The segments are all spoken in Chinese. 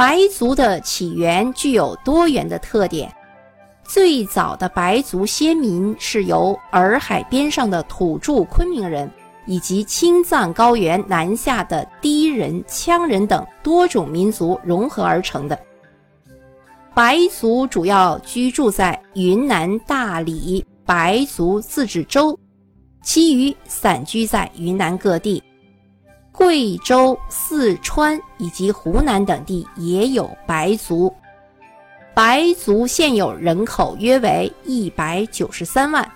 白族的起源具有多元的特点。最早的白族先民是由洱海边上的土著昆明人，以及青藏高原南下的氐人、羌人等多种民族融合而成的。白族主要居住在云南大理白族自治州，其余散居在云南各地。贵州、四川以及湖南等地也有白族。白族现有人口约为一百九十三万。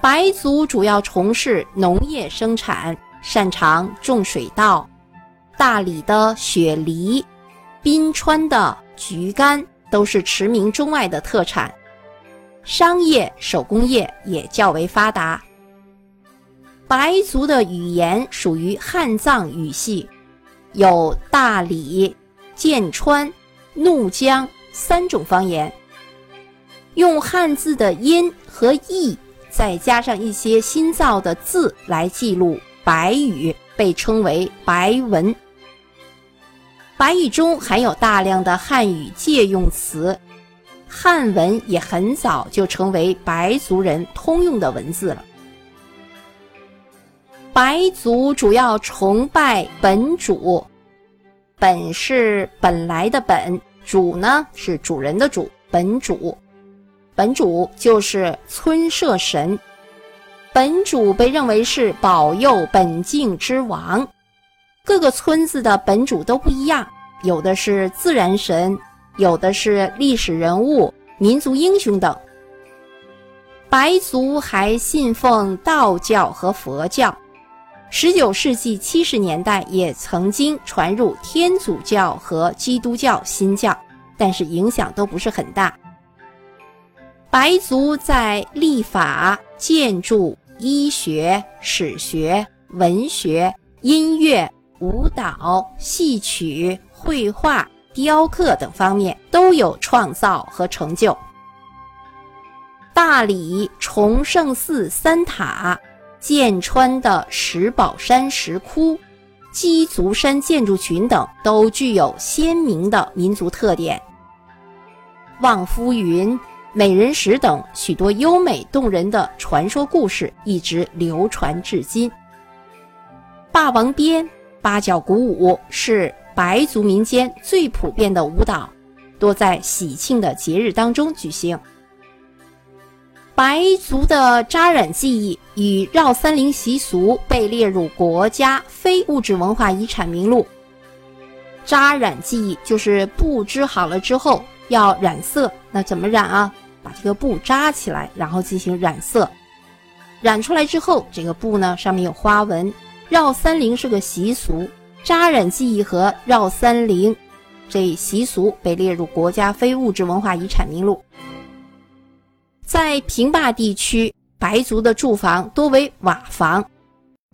白族主要从事农业生产，擅长种水稻。大理的雪梨、宾川的橘干都是驰名中外的特产。商业手工业也较为发达。白族的语言属于汉藏语系，有大理、剑川、怒江三种方言。用汉字的音和义，再加上一些新造的字来记录白语，被称为白文。白语中含有大量的汉语借用词，汉文也很早就成为白族人通用的文字了。白族主要崇拜本主，本是本来的本，主呢是主人的主，本主，本主就是村社神，本主被认为是保佑本境之王。各个村子的本主都不一样，有的是自然神，有的是历史人物、民族英雄等。白族还信奉道教和佛教。十九世纪七十年代也曾经传入天主教和基督教新教，但是影响都不是很大。白族在立法、建筑、医学、史学、文学、音乐、舞蹈、戏曲、绘画、雕刻等方面都有创造和成就。大理崇圣寺三塔。剑川的石宝山石窟、鸡足山建筑群等都具有鲜明的民族特点。望夫云、美人石等许多优美动人的传说故事一直流传至今。霸王鞭、八角鼓舞是白族民间最普遍的舞蹈，多在喜庆的节日当中举行。白族的扎染技艺与绕三陵习俗被列入国家非物质文化遗产名录。扎染技艺就是布织好了之后要染色，那怎么染啊？把这个布扎起来，然后进行染色。染出来之后，这个布呢上面有花纹。绕三陵是个习俗，扎染技艺和绕三陵这习俗被列入国家非物质文化遗产名录。在平坝地区，白族的住房多为瓦房，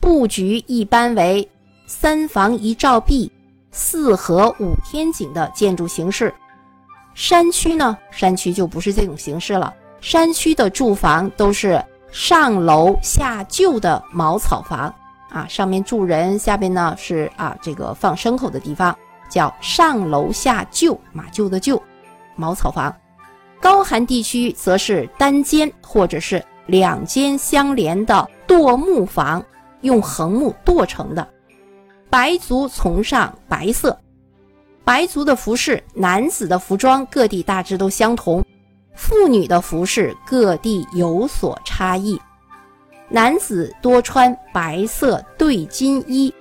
布局一般为三房一照壁、四合五天井的建筑形式。山区呢，山区就不是这种形式了。山区的住房都是上楼下厩的茅草房啊，上面住人，下边呢是啊这个放牲口的地方，叫上楼下厩，马厩的厩，茅草房。高寒地区则是单间或者是两间相连的垛木房，用横木垛成的。白族崇尚白色，白族的服饰，男子的服装各地大致都相同，妇女的服饰各地有所差异。男子多穿白色对襟衣，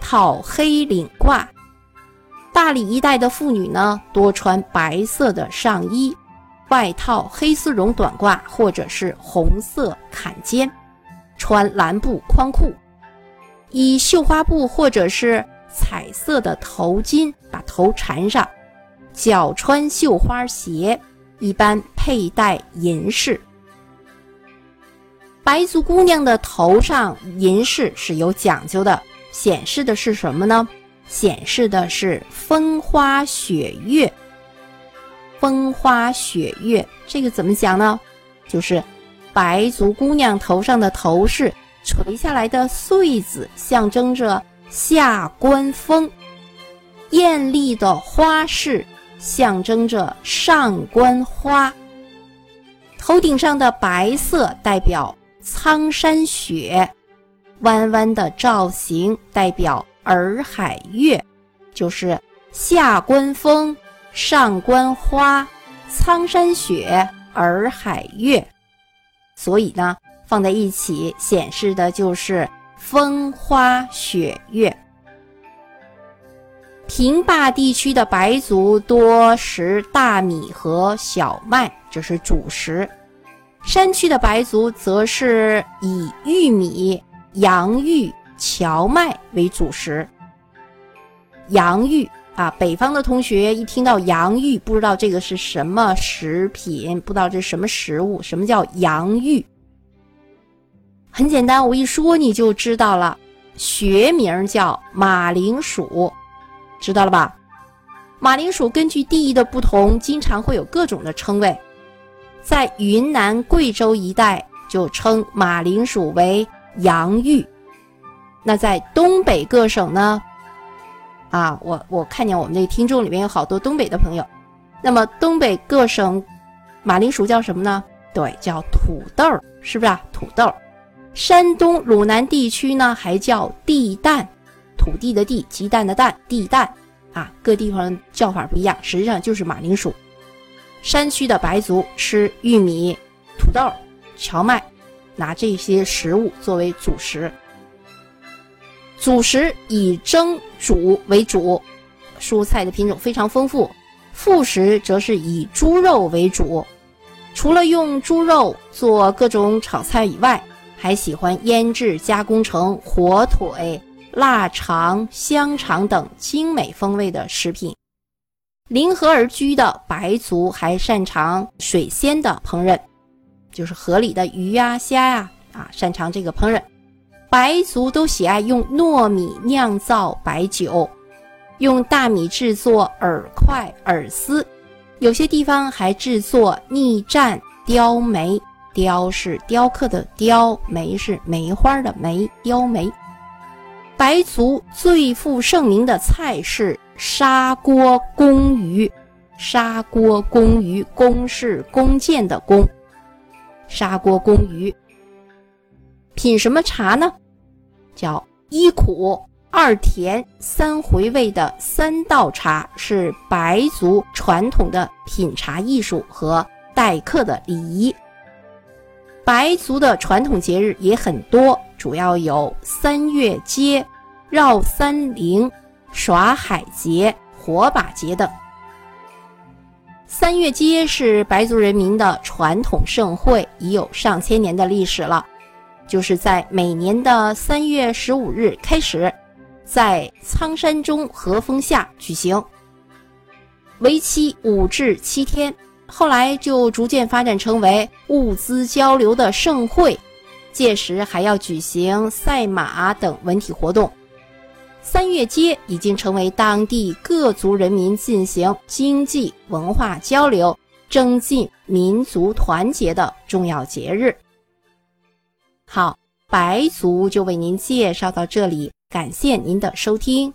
套黑领褂；大理一带的妇女呢，多穿白色的上衣。外套黑丝绒短褂，或者是红色坎肩，穿蓝布宽裤，以绣花布或者是彩色的头巾把头缠上，脚穿绣花鞋，一般佩戴银饰。白族姑娘的头上银饰是有讲究的，显示的是什么呢？显示的是风花雪月。风花雪月，这个怎么讲呢？就是白族姑娘头上的头饰垂下来的穗子，象征着下关风。艳丽的花饰，象征着上关花。头顶上的白色代表苍山雪，弯弯的造型代表洱海月，就是下关风、上关花、苍山雪、洱海月。所以呢，放在一起显示的就是风花雪月。平坝地区的白族多食大米和小麦，这是主食；山区的白族则是以玉米、洋芋、荞麦为主食。洋芋啊，北方的同学一听到洋芋，不知道这个是什么食品，不知道这是什么食物。什么叫洋芋？很简单，我一说你就知道了，学名叫马铃薯。知道了吧？马铃薯根据地域的不同，经常会有各种的称谓。在云南、贵州一带，就称马铃薯为洋芋。那在东北各省呢？啊，我我看见我们这听众里面有好多东北的朋友。那么东北各省马铃薯叫什么呢？对，叫土豆，是不是啊？土豆。山东鲁南地区呢，还叫地蛋。土地的地，鸡蛋的蛋，地蛋，啊，各地方叫法不一样，实际上就是马铃薯。山区的白族吃玉米、土豆、荞麦，拿这些食物作为主食。主食以蒸、煮为主，蔬菜的品种非常丰富。副食则是以猪肉为主，除了用猪肉做各种炒菜以外，还喜欢腌制加工成火腿。腊肠、香肠等精美风味的食品。临河而居的白族还擅长水鲜的烹饪，就是河里的鱼呀、虾呀，啊，擅长这个烹饪。白族都喜爱用糯米酿造白酒，用大米制作饵块、饵丝，有些地方还制作逆战雕梅。雕是雕刻的雕，梅是梅花的梅，雕梅。白族最负盛名的菜是砂锅公鱼，砂锅公鱼，弓是弓箭的弓，砂锅公鱼。品什么茶呢？叫一苦二甜三回味的三道茶，是白族传统的品茶艺术和待客的礼仪。白族的传统节日也很多。主要有三月街、绕三陵、耍海节、火把节等。三月街是白族人民的传统盛会，已有上千年的历史了。就是在每年的三月十五日开始，在苍山中和风下举行，为期五至七天。后来就逐渐发展成为物资交流的盛会。届时还要举行赛马等文体活动，三月街已经成为当地各族人民进行经济文化交流、增进民族团结的重要节日。好，白族就为您介绍到这里，感谢您的收听。